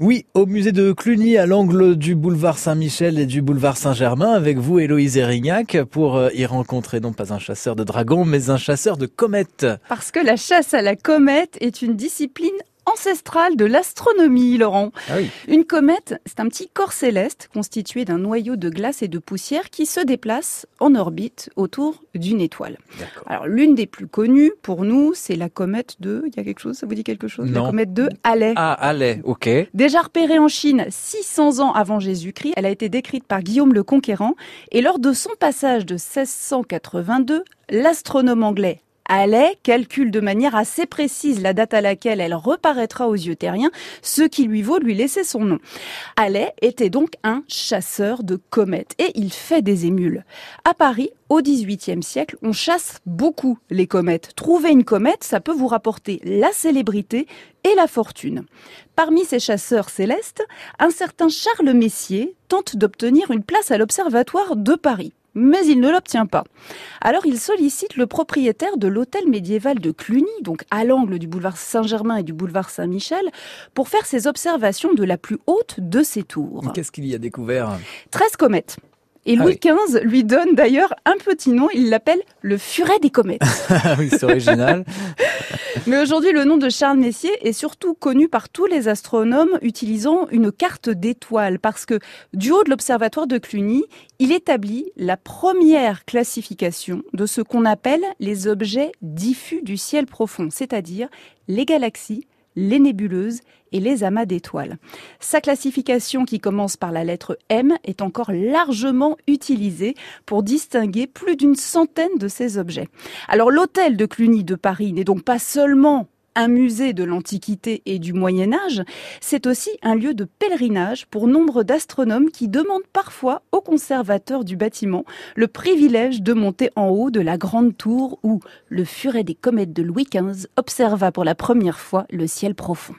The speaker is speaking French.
Oui, au musée de Cluny, à l'angle du boulevard Saint-Michel et du boulevard Saint-Germain, avec vous, Héloïse Erignac, pour euh, y rencontrer non pas un chasseur de dragons, mais un chasseur de comètes. Parce que la chasse à la comète est une discipline ancestrale de l'astronomie, Laurent. Ah oui. Une comète, c'est un petit corps céleste constitué d'un noyau de glace et de poussière qui se déplace en orbite autour d'une étoile. Alors, l'une des plus connues pour nous, c'est la comète de... Il y a quelque chose Ça vous dit quelque chose? Non. La comète de Halley. Ah, allez, ok. Déjà repérée en Chine 600 ans avant Jésus-Christ, elle a été décrite par Guillaume le Conquérant et lors de son passage de 1682, l'astronome anglais Halley calcule de manière assez précise la date à laquelle elle reparaîtra aux yeux terriens, ce qui lui vaut lui laisser son nom. Halley était donc un chasseur de comètes et il fait des émules. À Paris, au XVIIIe siècle, on chasse beaucoup les comètes. Trouver une comète, ça peut vous rapporter la célébrité et la fortune. Parmi ces chasseurs célestes, un certain Charles Messier tente d'obtenir une place à l'Observatoire de Paris. Mais il ne l'obtient pas. Alors il sollicite le propriétaire de l'hôtel médiéval de Cluny, donc à l'angle du boulevard Saint-Germain et du boulevard Saint-Michel, pour faire ses observations de la plus haute de ses tours. Qu'est-ce qu'il y a découvert? 13 comètes. Et Ah Louis XV lui donne d'ailleurs un petit nom, il l'appelle le furet des comètes. Ah oui, c'est original. Mais aujourd'hui, le nom de Charles Messier est surtout connu par tous les astronomes utilisant une carte d'étoiles parce que du haut de l'observatoire de Cluny, il établit la première classification de ce qu'on appelle les objets diffus du ciel profond, c'est-à-dire les galaxies, les nébuleuses et les amas d'étoiles. Sa classification, qui commence par la lettre M, est encore largement utilisée pour distinguer plus d'une centaine de ces objets. Alors l'hôtel de Cluny de Paris n'est donc pas seulement un musée de l'Antiquité et du Moyen Âge, c'est aussi un lieu de pèlerinage pour nombre d'astronomes qui demandent parfois aux conservateurs du bâtiment le privilège de monter en haut de la grande tour où le furet des comètes de Louis XV observa pour la première fois le ciel profond.